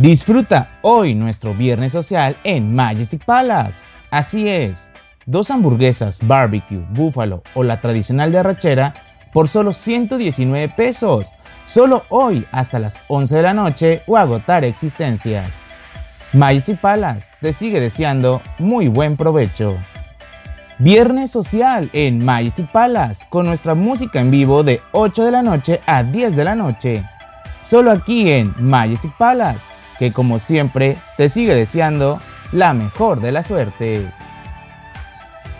Disfruta hoy nuestro viernes social en Majestic Palace. Así es, dos hamburguesas, barbecue, búfalo o la tradicional de arrachera por solo 119 pesos. Solo hoy hasta las 11 de la noche o agotar existencias. Majestic Palace te sigue deseando muy buen provecho. Viernes social en Majestic Palace con nuestra música en vivo de 8 de la noche a 10 de la noche. Solo aquí en Majestic Palace que como siempre te sigue deseando la mejor de las suertes.